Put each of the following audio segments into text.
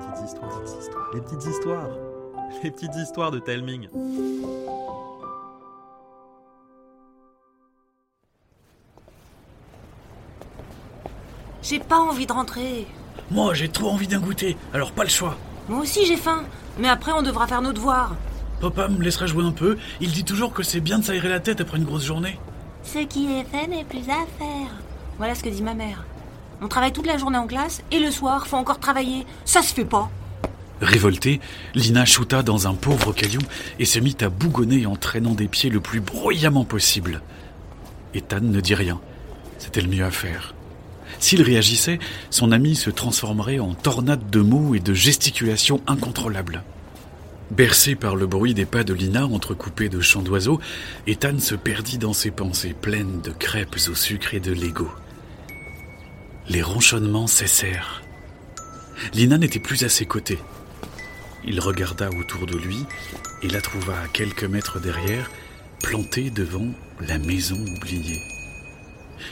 petites histoires, les petites histoires, les petites histoires de Telming. J'ai pas envie de rentrer. Moi, j'ai trop envie d'un goûter, alors pas le choix. Moi aussi j'ai faim. Mais après on devra faire nos devoirs. Papa me laissera jouer un peu. Il dit toujours que c'est bien de s'aérer la tête après une grosse journée. Ce qui est fait n'est plus à faire. Voilà ce que dit ma mère. On travaille toute la journée en classe et le soir, faut encore travailler. Ça se fait pas. Révoltée, Lina shoota dans un pauvre caillou et se mit à bougonner en traînant des pieds le plus bruyamment possible. Ethan ne dit rien. C'était le mieux à faire. S'il réagissait, son ami se transformerait en tornade de mots et de gesticulations incontrôlables. Bercé par le bruit des pas de Lina entrecoupés de chants d'oiseaux, Ethan se perdit dans ses pensées pleines de crêpes au sucre et de Lego. Les ronchonnements cessèrent. Lina n'était plus à ses côtés. Il regarda autour de lui et la trouva à quelques mètres derrière, plantée devant la maison oubliée.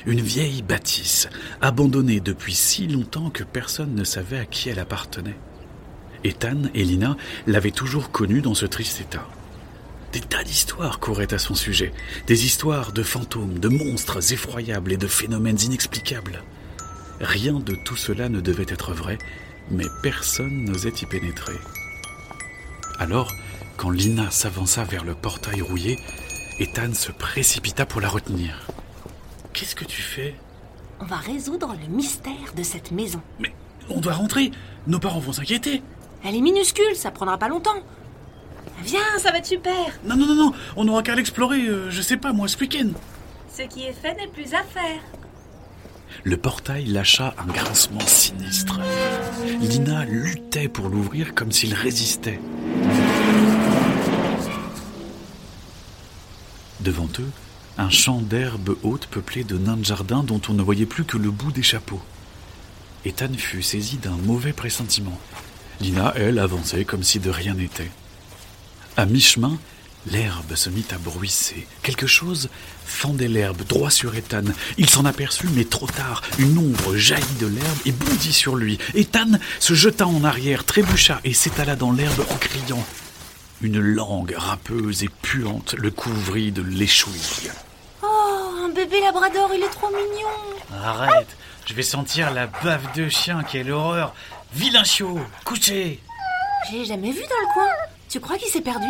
Une vieille bâtisse, abandonnée depuis si longtemps que personne ne savait à qui elle appartenait. Ethan et Lina l'avaient toujours connue dans ce triste état. Des tas d'histoires couraient à son sujet, des histoires de fantômes, de monstres effroyables et de phénomènes inexplicables. Rien de tout cela ne devait être vrai, mais personne n'osait y pénétrer. Alors, quand Lina s'avança vers le portail rouillé, Ethan se précipita pour la retenir. Qu'est-ce que tu fais? On va résoudre le mystère de cette maison. Mais on doit rentrer, nos parents vont s'inquiéter. Elle est minuscule, ça prendra pas longtemps. Viens, ça va être super. Non, non, non, non, on n'aura qu'à l'explorer, euh, je sais pas, moi, ce week-end. Ce qui est fait n'est plus à faire. Le portail lâcha un grincement sinistre. Lina luttait pour l'ouvrir comme s'il résistait. Devant eux, un champ d'herbe haute peuplé de nains de jardin dont on ne voyait plus que le bout des chapeaux. Ethan fut saisi d'un mauvais pressentiment. Lina, elle, avançait comme si de rien n'était. À mi-chemin, l'herbe se mit à bruisser. Quelque chose fendait l'herbe droit sur Ethan. Il s'en aperçut, mais trop tard. Une ombre jaillit de l'herbe et bondit sur lui. Ethan se jeta en arrière, trébucha et s'étala dans l'herbe en criant. Une langue râpeuse et puante le couvrit de l'échouille. Oh, un bébé labrador, il est trop mignon. Arrête, je vais sentir la bave de chien, quelle horreur. Vilain chiot, couché J'ai jamais vu dans le coin. Tu crois qu'il s'est perdu?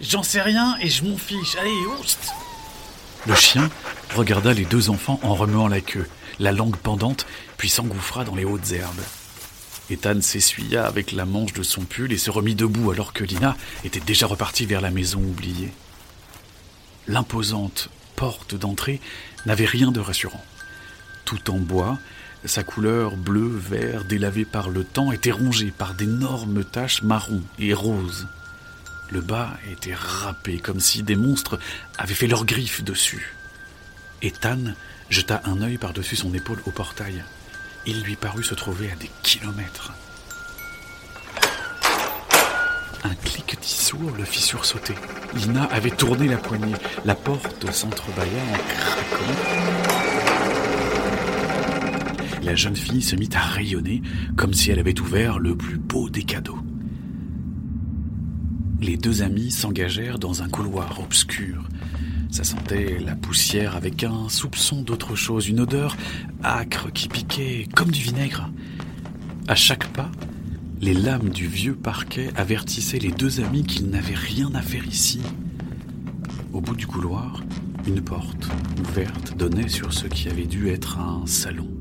J'en sais rien et je m'en fiche. Allez, oust Le chien regarda les deux enfants en remuant la queue, la langue pendante, puis s'engouffra dans les hautes herbes. Ethan s'essuya avec la manche de son pull et se remit debout alors que Lina était déjà repartie vers la maison oubliée. L'imposante porte d'entrée n'avait rien de rassurant. Tout en bois, sa couleur bleu-vert délavée par le temps était rongée par d'énormes taches marron et roses. Le bas était râpé comme si des monstres avaient fait leurs griffes dessus. Ethan jeta un œil par-dessus son épaule au portail. Il lui parut se trouver à des kilomètres. Un cliquetis sourd le fit sursauter. Lina avait tourné la poignée. La porte s'entrebâilla en craquant. La jeune fille se mit à rayonner comme si elle avait ouvert le plus beau des cadeaux. Les deux amis s'engagèrent dans un couloir obscur. Ça sentait la poussière avec un soupçon d'autre chose, une odeur âcre qui piquait comme du vinaigre. À chaque pas, les lames du vieux parquet avertissaient les deux amis qu'ils n'avaient rien à faire ici. Au bout du couloir, une porte ouverte donnait sur ce qui avait dû être un salon.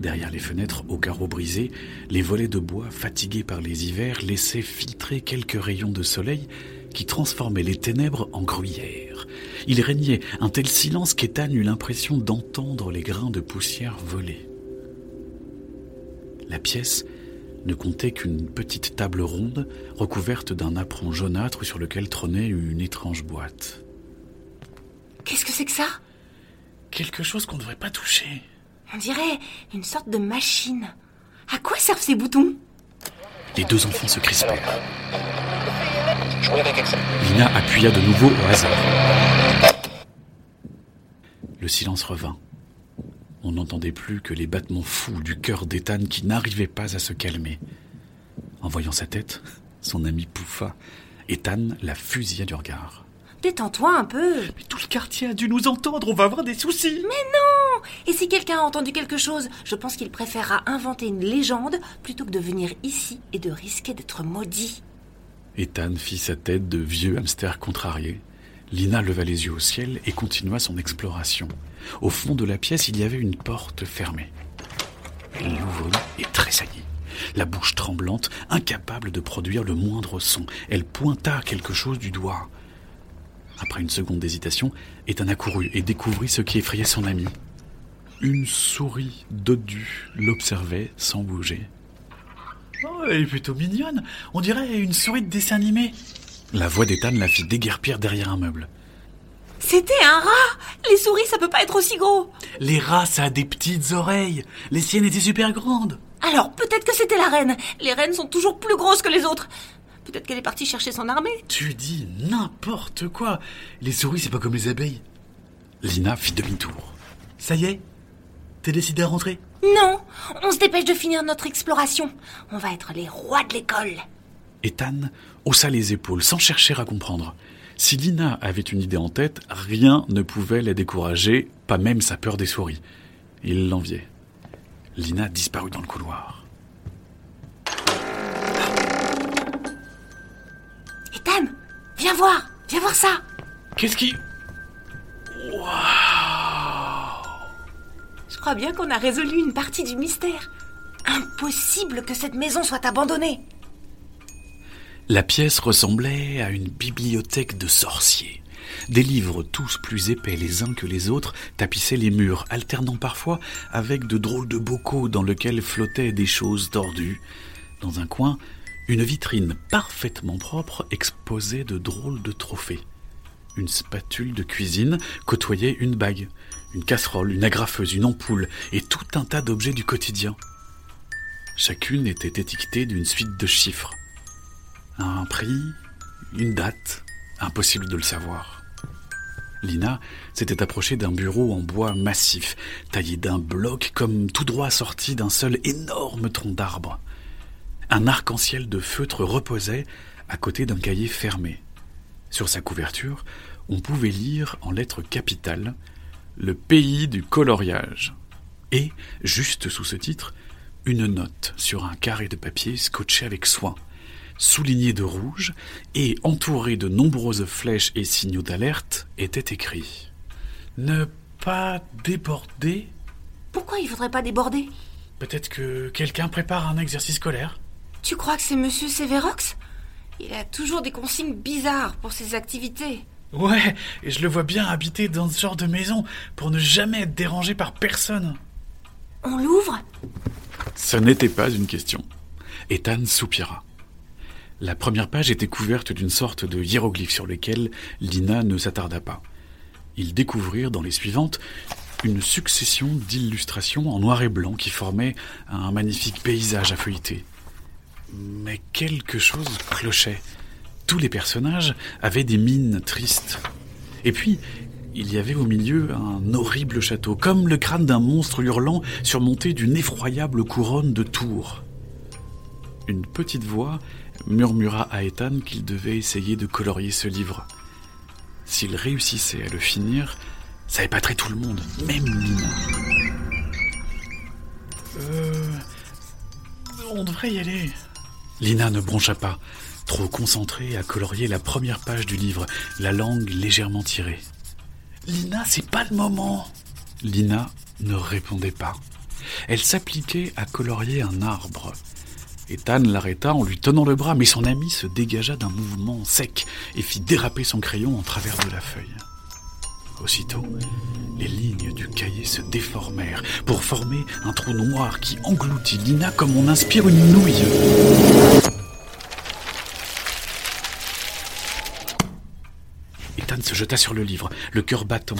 Derrière les fenêtres aux carreaux brisés, les volets de bois, fatigués par les hivers, laissaient filtrer quelques rayons de soleil qui transformaient les ténèbres en gruyère. Il régnait un tel silence qu'Ethan eut l'impression d'entendre les grains de poussière voler. La pièce ne comptait qu'une petite table ronde recouverte d'un apron jaunâtre sur lequel trônait une étrange boîte. Qu'est-ce que c'est que ça? Quelque chose qu'on ne devrait pas toucher. On dirait une sorte de machine. À quoi servent ces boutons? Les deux enfants se crispèrent. Lina appuya de nouveau au hasard. Le silence revint. On n'entendait plus que les battements fous du cœur d'Ethan qui n'arrivait pas à se calmer. En voyant sa tête, son ami pouffa. Ethan la fusilla du regard. Détends-toi un peu. Mais tout le quartier a dû nous entendre, on va avoir des soucis. Mais non Et si quelqu'un a entendu quelque chose, je pense qu'il préférera inventer une légende plutôt que de venir ici et de risquer d'être maudit. Ethan fit sa tête de vieux hamster contrarié. Lina leva les yeux au ciel et continua son exploration. Au fond de la pièce, il y avait une porte fermée. Elle l'ouvrit et tressaillit. La bouche tremblante, incapable de produire le moindre son, elle pointa quelque chose du doigt. Après une seconde d'hésitation, Ethan accourut et découvrit ce qui effrayait son ami. Une souris dodue l'observait sans bouger. Oh, elle est plutôt mignonne. On dirait une souris de dessin animé. La voix d'Ethan la fit déguerpir derrière un meuble. C'était un rat Les souris, ça peut pas être aussi gros Les rats, ça a des petites oreilles. Les siennes étaient super grandes. Alors, peut-être que c'était la reine. Les reines sont toujours plus grosses que les autres. Peut-être qu'elle est partie chercher son armée. Tu dis n'importe quoi. Les souris, c'est pas comme les abeilles. Lina fit demi-tour. Ça y est? T'es décidé à rentrer? Non On se dépêche de finir notre exploration. On va être les rois de l'école. Ethan haussa les épaules sans chercher à comprendre. Si Lina avait une idée en tête, rien ne pouvait la décourager, pas même sa peur des souris. Il l'enviait. Lina disparut dans le couloir. Viens voir Viens voir ça Qu'est-ce qui... Je crois bien qu'on a résolu une partie du mystère. Impossible que cette maison soit abandonnée. La pièce ressemblait à une bibliothèque de sorciers. Des livres tous plus épais les uns que les autres tapissaient les murs, alternant parfois avec de drôles de bocaux dans lesquels flottaient des choses tordues. Dans un coin, une vitrine parfaitement propre exposait de drôles de trophées. Une spatule de cuisine côtoyait une bague, une casserole, une agrafeuse, une ampoule et tout un tas d'objets du quotidien. Chacune était étiquetée d'une suite de chiffres. Un prix, une date, impossible de le savoir. Lina s'était approchée d'un bureau en bois massif, taillé d'un bloc comme tout droit sorti d'un seul énorme tronc d'arbre. Un arc-en-ciel de feutre reposait à côté d'un cahier fermé. Sur sa couverture, on pouvait lire en lettres capitales Le pays du coloriage. Et, juste sous ce titre, une note sur un carré de papier scotché avec soin. Souligné de rouge et entouré de nombreuses flèches et signaux d'alerte, était écrit. Ne pas déborder. Pourquoi il faudrait pas déborder? Peut-être que quelqu'un prépare un exercice scolaire Tu crois que c'est Monsieur Severox Il a toujours des consignes bizarres pour ses activités. Ouais, et je le vois bien habiter dans ce genre de maison pour ne jamais être dérangé par personne. On l'ouvre? Ce n'était pas une question. Ethan soupira. La première page était couverte d'une sorte de hiéroglyphe sur lequel Lina ne s'attarda pas. Ils découvrirent dans les suivantes une succession d'illustrations en noir et blanc qui formaient un magnifique paysage à feuilleter. Mais quelque chose clochait. Tous les personnages avaient des mines tristes. Et puis, il y avait au milieu un horrible château, comme le crâne d'un monstre hurlant surmonté d'une effroyable couronne de tours. Une petite voix murmura à Ethan qu'il devait essayer de colorier ce livre. S'il réussissait à le finir, ça épaterait tout le monde, même Lina. Euh. On devrait y aller. Lina ne broncha pas, trop concentrée à colorier la première page du livre, la langue légèrement tirée. Lina, c'est pas le moment. Lina ne répondait pas. Elle s'appliquait à colorier un arbre. Ethan l'arrêta en lui tenant le bras, mais son ami se dégagea d'un mouvement sec et fit déraper son crayon en travers de la feuille. Aussitôt, les lignes du cahier se déformèrent pour former un trou noir qui engloutit Lina comme on inspire une nouille. Ethan se jeta sur le livre, le cœur battant.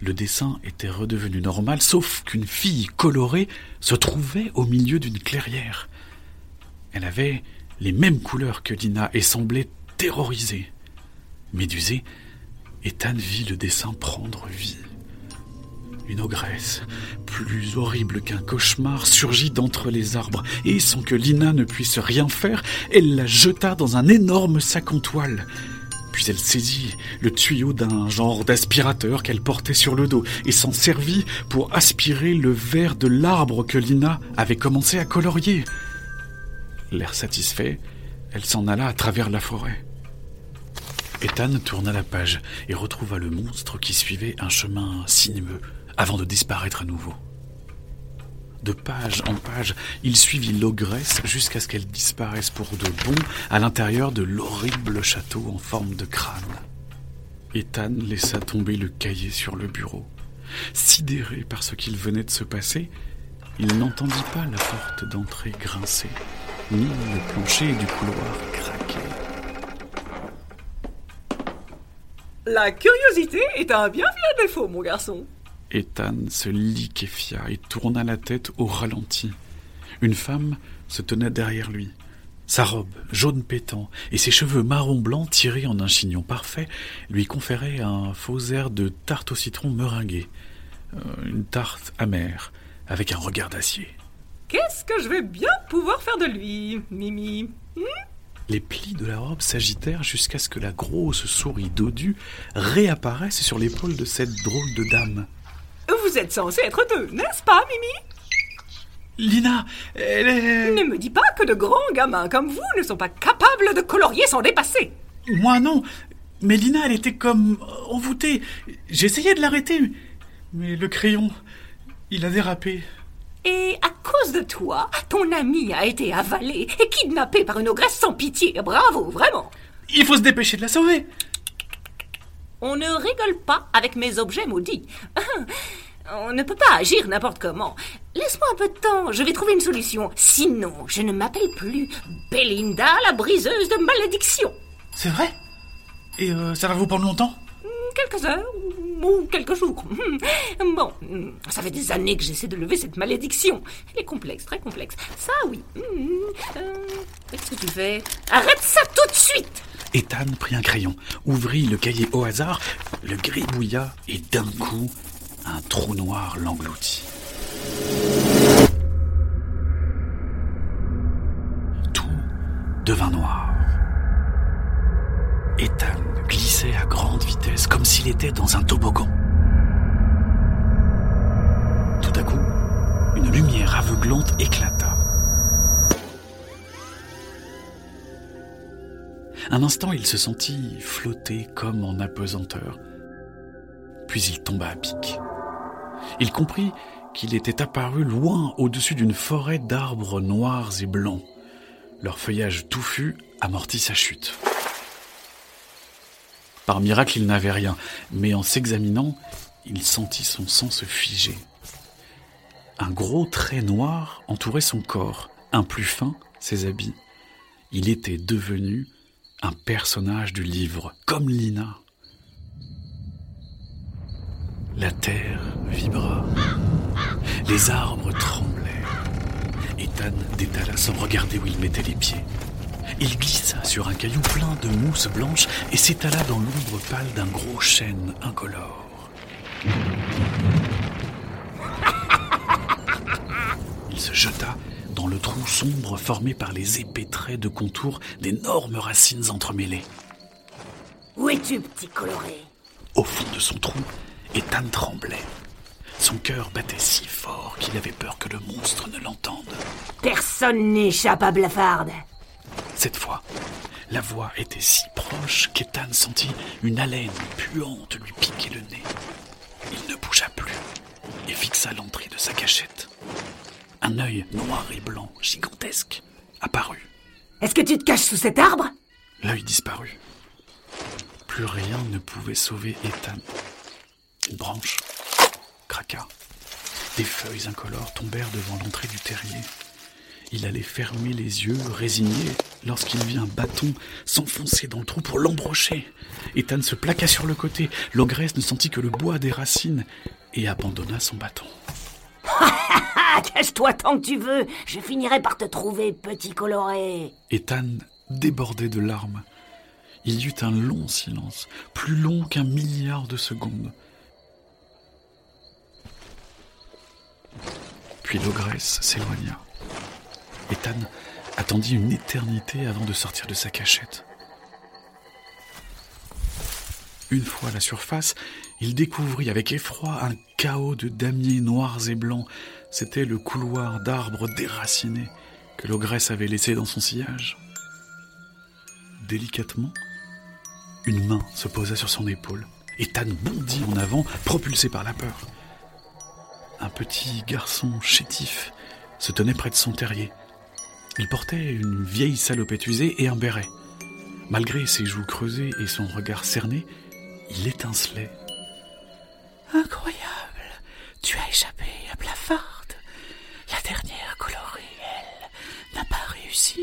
Le dessin était redevenu normal, sauf qu'une fille colorée se trouvait au milieu d'une clairière. Elle avait les mêmes couleurs que Lina et semblait terrorisée. Médusée, Ethan vit le dessin prendre vie. Une ogresse, plus horrible qu'un cauchemar, surgit d'entre les arbres, et sans que Lina ne puisse rien faire, elle la jeta dans un énorme sac en toile. Puis elle saisit le tuyau d'un genre d'aspirateur qu'elle portait sur le dos et s'en servit pour aspirer le verre de l'arbre que Lina avait commencé à colorier. L'air satisfait, elle s'en alla à travers la forêt. Ethan tourna la page et retrouva le monstre qui suivait un chemin sinueux avant de disparaître à nouveau. De page en page, il suivit l'ogresse jusqu'à ce qu'elle disparaisse pour de bon à l'intérieur de l'horrible château en forme de crâne. Ethan laissa tomber le cahier sur le bureau. Sidéré par ce qu'il venait de se passer, il n'entendit pas la porte d'entrée grincer, ni le plancher du couloir craquer. La curiosité est un bien vilain défaut, mon garçon. Ethan se liquéfia et tourna la tête au ralenti. Une femme se tenait derrière lui. Sa robe, jaune pétant, et ses cheveux marron blanc tirés en un chignon parfait lui conféraient un faux air de tarte au citron meringuée. Euh, une tarte amère, avec un regard d'acier. Qu'est-ce que je vais bien pouvoir faire de lui, Mimi? Hmm? Les plis de la robe s'agitèrent jusqu'à ce que la grosse souris dodue réapparaisse sur l'épaule de cette drôle de dame. Vous êtes censé être deux, n'est-ce pas, Mimi? Lina, elle est... Ne me dis pas que de grands gamins comme vous ne sont pas capables de colorier sans dépasser. Moi non, mais Lina, elle était comme envoûtée. J'essayais de l'arrêter, mais le crayon, il a dérapé. Et à cause de toi, ton ami a été avalé et kidnappé par une ogresse sans pitié. Bravo, vraiment. Il faut se dépêcher de la sauver. On ne rigole pas avec mes objets maudits. On ne peut pas agir n'importe comment. Laisse-moi un peu de temps, je vais trouver une solution. Sinon, je ne m'appelle plus Belinda, la briseuse de malédiction. C'est vrai? Et euh, ça va vous prendre longtemps? Quelques heures ou quelques jours. Bon, ça fait des années que j'essaie de lever cette malédiction. Elle est complexe, très complexe. Ça, oui. Euh, Qu'est-ce que tu fais? Arrête ça tout de suite Ethan prit un crayon, ouvrit le cahier au hasard, le gribouilla et d'un coup, un trou noir l'engloutit. Tout devint noir. Ethan glissait à grande vitesse comme s'il était dans un toboggan. Tout à coup, une lumière aveuglante éclata. Un instant, il se sentit flotter comme en apesanteur. Puis il tomba à pic. Il comprit qu'il était apparu loin au-dessus d'une forêt d'arbres noirs et blancs. Leur feuillage touffu amortit sa chute. Par miracle, il n'avait rien, mais en s'examinant, il sentit son sang se figer. Un gros trait noir entourait son corps, un plus fin ses habits. Il était devenu un personnage du livre, comme Lina. La terre vibra, les arbres tremblèrent. Ethan détala sans regarder où il mettait les pieds. Il glissa sur un caillou plein de mousse blanche et s'étala dans l'ombre pâle d'un gros chêne incolore. Il se jeta dans le trou sombre formé par les épais traits de contour d'énormes racines entremêlées. Où es-tu, petit coloré? Au fond de son trou, Ethan tremblait. Son cœur battait si fort qu'il avait peur que le monstre ne l'entende. Personne n'échappe à Blafarde. Cette fois, la voix était si proche qu'Ethan sentit une haleine puante lui piquer le nez. Il ne bougea plus et fixa l'entrée de sa cachette. Un œil noir et blanc, gigantesque, apparut. Est-ce que tu te caches sous cet arbre? L'œil disparut. Plus rien ne pouvait sauver Ethan. Une branche craqua. Des feuilles incolores tombèrent devant l'entrée du terrier. Il allait fermer les yeux, résigné, lorsqu'il vit un bâton s'enfoncer dans le trou pour l'embrocher. Ethan se plaqua sur le côté. L'ogresse ne sentit que le bois des racines et abandonna son bâton. Cache-toi tant que tu veux. Je finirai par te trouver, petit coloré. Ethan débordait de larmes. Il y eut un long silence, plus long qu'un milliard de secondes. Puis l'ogresse s'éloigna. Ethan attendit une éternité avant de sortir de sa cachette. Une fois à la surface, il découvrit avec effroi un chaos de damiers noirs et blancs. C'était le couloir d'arbres déracinés que l'ogresse avait laissé dans son sillage. Délicatement, une main se posa sur son épaule. Ethan bondit en avant, propulsé par la peur. Un petit garçon chétif se tenait près de son terrier. Il portait une vieille salopette usée et un béret. Malgré ses joues creusées et son regard cerné, il étincelait. Incroyable Tu as échappé à Blafarde. La dernière colorée, elle, n'a pas réussi.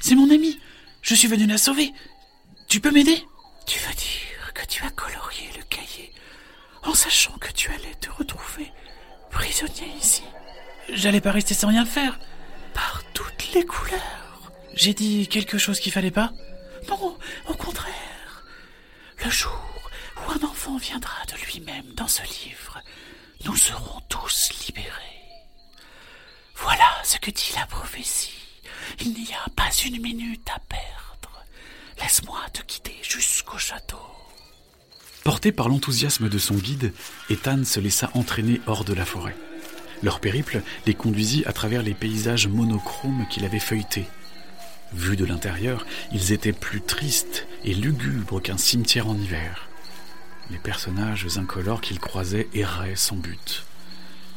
C'est mon ami Je suis venu la sauver Tu peux m'aider? Tu veux dire que tu as colorié le cahier en sachant que tu allais te retrouver prisonnier ici J'allais pas rester sans rien faire. Par toutes les couleurs. J'ai dit quelque chose qu'il fallait pas Non, au contraire. Le jour où un enfant viendra de lui-même dans ce livre, nous serons tous libérés. Voilà ce que dit la prophétie. Il n'y a pas une minute à perdre. Laisse-moi te guider jusqu'au château. Porté par l'enthousiasme de son guide, Ethan se laissa entraîner hors de la forêt. Leur périple les conduisit à travers les paysages monochromes qu'il avait feuilletés. Vus de l'intérieur, ils étaient plus tristes et lugubres qu'un cimetière en hiver. Les personnages incolores qu'ils croisaient erraient sans but.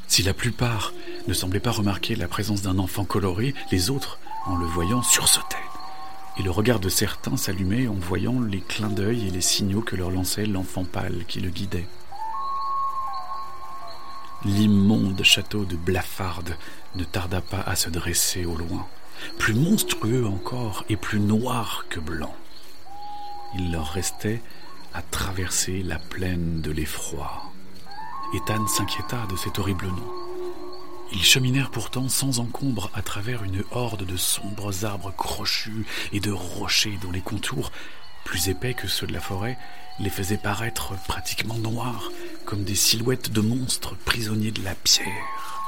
Si la plupart ne semblaient pas remarquer la présence d'un enfant coloré, les autres, en le voyant, sursautaient. Et le regard de certains s'allumait en voyant les clins d'œil et les signaux que leur lançait l'enfant pâle qui le guidait. L'immonde château de Blafarde ne tarda pas à se dresser au loin, plus monstrueux encore et plus noir que blanc. Il leur restait à traverser la plaine de l'effroi. Ethan s'inquiéta de cet horrible nom. Ils cheminèrent pourtant sans encombre à travers une horde de sombres arbres crochus et de rochers dont les contours, plus épais que ceux de la forêt, les faisaient paraître pratiquement noirs, comme des silhouettes de monstres prisonniers de la pierre.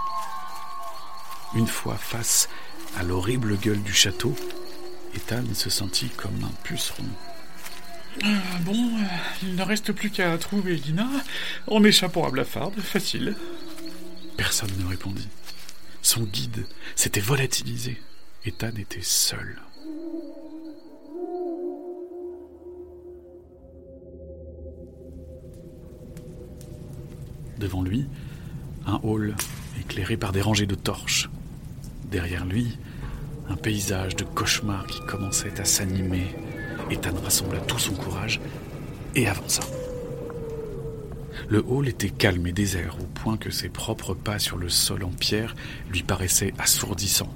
Une fois face à l'horrible gueule du château, Ethan se sentit comme un puceron. Euh, bon, euh, il ne reste plus qu'à trouver Lina en échappant à Blafarde, facile. Personne ne répondit. Son guide s'était volatilisé. Ethan était seul. Devant lui, un hall éclairé par des rangées de torches. Derrière lui, un paysage de cauchemar qui commençait à s'animer. Ethan rassembla tout son courage et avança. Le hall était calme et désert, au point que ses propres pas sur le sol en pierre lui paraissaient assourdissants.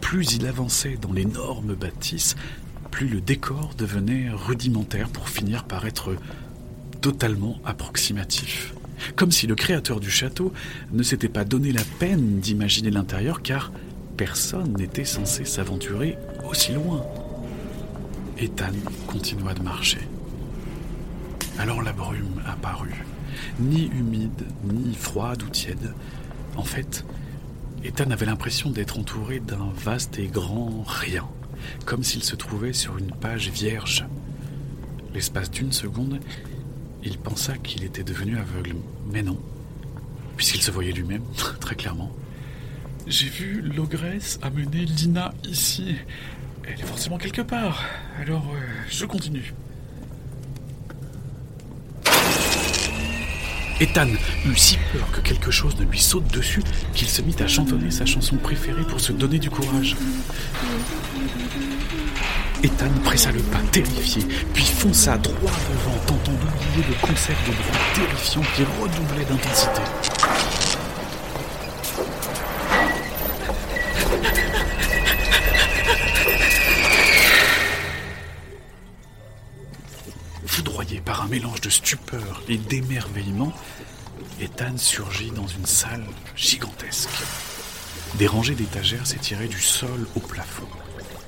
Plus il avançait dans l'énorme bâtisse, plus le décor devenait rudimentaire pour finir par être totalement approximatif. Comme si le créateur du château ne s'était pas donné la peine d'imaginer l'intérieur, car personne n'était censé s'aventurer aussi loin. Ethan continua de marcher. Alors la brume apparut, ni humide, ni froide ou tiède. En fait, Ethan avait l'impression d'être entouré d'un vaste et grand rien, comme s'il se trouvait sur une page vierge. L'espace d'une seconde, il pensa qu'il était devenu aveugle, mais non, puisqu'il se voyait lui-même, très clairement. J'ai vu l'ogresse amener Lina ici. Elle est forcément quelque part. Alors, euh, je continue. Ethan eut si peur que quelque chose ne lui saute dessus qu'il se mit à chantonner sa chanson préférée pour se donner du courage. Ethan pressa le pas terrifié, puis fonça droit devant, tentant d'oublier le concept de bruit terrifiant qui redoublait d'intensité. De stupeur et d'émerveillement, Ethan surgit dans une salle gigantesque. Des rangées d'étagères s'étiraient du sol au plafond.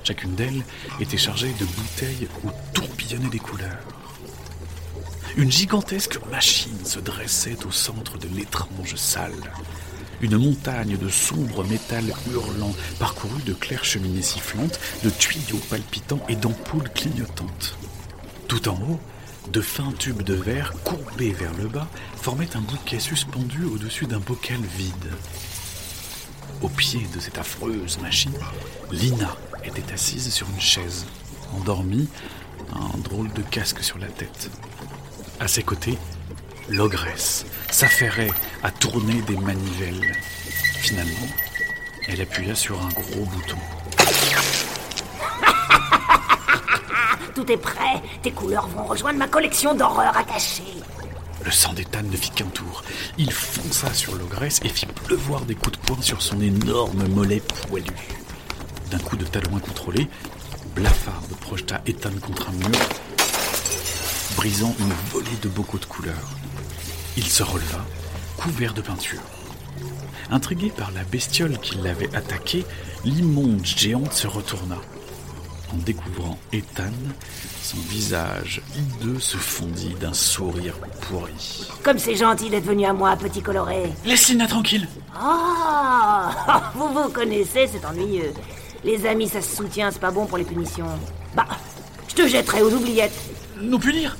Chacune d'elles était chargée de bouteilles où tourbillonnaient des couleurs. Une gigantesque machine se dressait au centre de l'étrange salle. Une montagne de sombre métal hurlant, parcourue de claires cheminées sifflantes, de tuyaux palpitants et d'ampoules clignotantes. Tout en haut, de fins tubes de verre courbés vers le bas formaient un bouquet suspendu au-dessus d'un bocal vide. Au pied de cette affreuse machine, Lina était assise sur une chaise, endormie, un drôle de casque sur la tête. À ses côtés, l'ogresse s'affairait à tourner des manivelles. Finalement, elle appuya sur un gros bouton. Tout est prêt. Tes couleurs vont rejoindre ma collection d'horreurs attachées. Le sang d'Ethan ne fit qu'un tour. Il fonça sur l'ogresse et fit pleuvoir des coups de poing sur son énorme mollet poilu. D'un coup de talon incontrôlé, Blafarde projeta Ethan contre un mur, brisant une volée de bocaux de couleurs. Il se releva, couvert de peinture. Intrigué par la bestiole qui l'avait attaqué, l'immonde géante se retourna. En découvrant Ethan, son visage hideux se fondit d'un sourire pourri. Comme c'est gentil d'être venu à moi, petit coloré. Laisse Lina tranquille. Ah, vous vous connaissez, c'est ennuyeux. Les amis, ça se soutient, c'est pas bon pour les punitions. Bah, je te jetterai aux oubliettes. Nous punir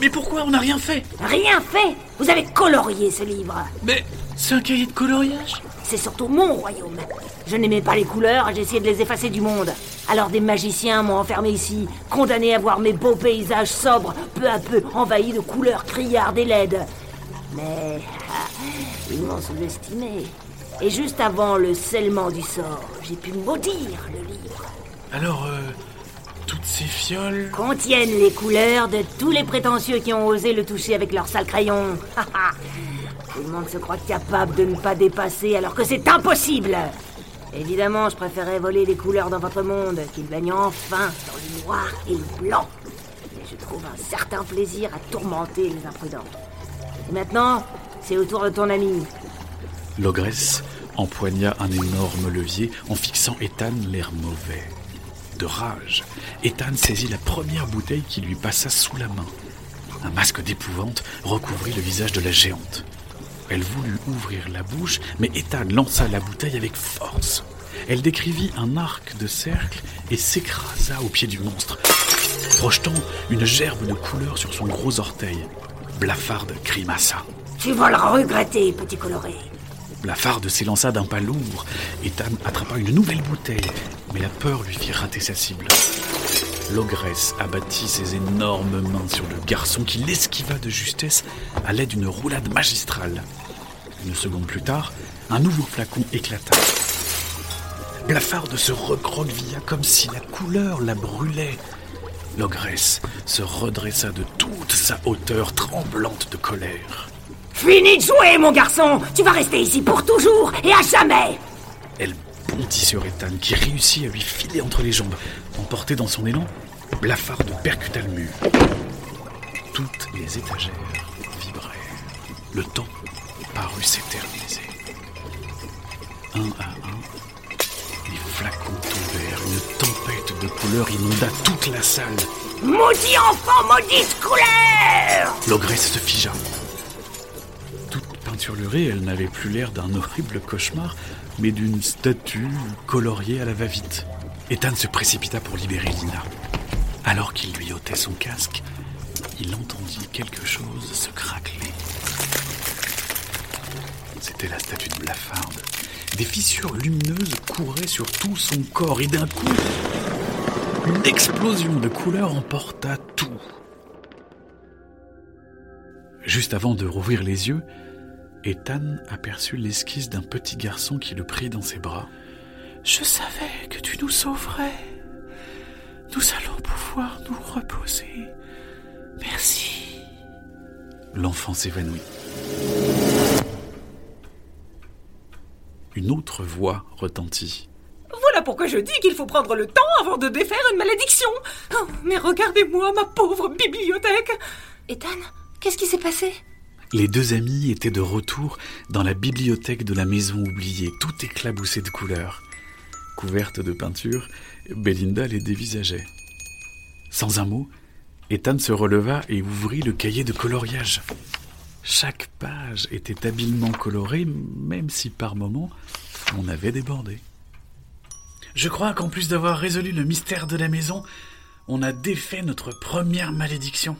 Mais pourquoi On n'a rien fait? Rien fait? Vous avez colorié ce livre. Mais c'est un cahier de coloriage? C'est surtout mon royaume. Je n'aimais pas les couleurs, j'ai essayé de les effacer du monde. Alors des magiciens m'ont enfermé ici, condamné à voir mes beaux paysages sobres, peu à peu envahis de couleurs criardes et laides. Mais ah, ils m'ont sous-estimé. Et juste avant le scellement du sort, j'ai pu maudire le livre. Alors, euh, toutes ces fioles. Contiennent les couleurs de tous les prétentieux qui ont osé le toucher avec leur sale crayon. Tout le monde se croit capable de ne pas dépasser alors que c'est impossible. Évidemment, je préférais voler les couleurs dans votre monde, qu'ils baignent enfin dans le noir et le blanc. Et je trouve un certain plaisir à tourmenter les imprudents. Et maintenant, c'est au tour de ton ami. L'ogresse empoigna un énorme levier en fixant Ethan l'air mauvais. De rage, Ethan saisit la première bouteille qui lui passa sous la main. Un masque d'épouvante recouvrit le visage de la géante. Elle voulut ouvrir la bouche, mais Ethan lança la bouteille avec force. Elle décrivit un arc de cercle et s'écrasa au pied du monstre, projetant une gerbe de couleur sur son gros orteil. Blafarde grimaça. Tu vas le regretter, petit coloré. Blafarde s'élança d'un pas lourd. Ethan attrapa une nouvelle bouteille, mais la peur lui fit rater sa cible. L'ogresse abattit ses énormes mains sur le garçon qui l'esquiva de justesse à l'aide d'une roulade magistrale. Une seconde plus tard, un nouveau flacon éclata. Blafarde se recroquevilla comme si la couleur la brûlait. L'ogresse se redressa de toute sa hauteur, tremblante de colère. Fini de jouer, mon garçon Tu vas rester ici pour toujours et à jamais Elle bondit sur Ethan, qui réussit à lui filer entre les jambes. Emporté dans son élan, Blafarde percuta le mur. Toutes les étagères vibrèrent. Le temps parut s'éterniser. Un à un, les flacons tombèrent. Une tempête de couleurs inonda toute la salle. Maudit enfant, maudite couleur L'ogresse se figea. Toute peinturlurée, elle n'avait plus l'air d'un horrible cauchemar, mais d'une statue coloriée à la va-vite. Ethan se précipita pour libérer Lina. Alors qu'il lui ôtait son casque, il entendit quelque chose se craqueler. C'était la statue de Blafarde. Des fissures lumineuses couraient sur tout son corps et d'un coup, une explosion de couleurs emporta tout. Juste avant de rouvrir les yeux, Ethan aperçut l'esquisse d'un petit garçon qui le prit dans ses bras. Je savais que tu nous sauverais. Nous allons pouvoir nous reposer. Merci. L'enfant s'évanouit. Une autre voix retentit. Voilà pourquoi je dis qu'il faut prendre le temps avant de défaire une malédiction. Oh, mais regardez-moi, ma pauvre bibliothèque. Ethan, qu'est-ce qui s'est passé? Les deux amis étaient de retour dans la bibliothèque de la maison oubliée, tout éclaboussé de couleurs. Couverte de peinture, Belinda les dévisageait. Sans un mot, Ethan se releva et ouvrit le cahier de coloriage. Chaque page était habilement colorée, même si par moments on avait débordé. Je crois qu'en plus d'avoir résolu le mystère de la maison, on a défait notre première malédiction.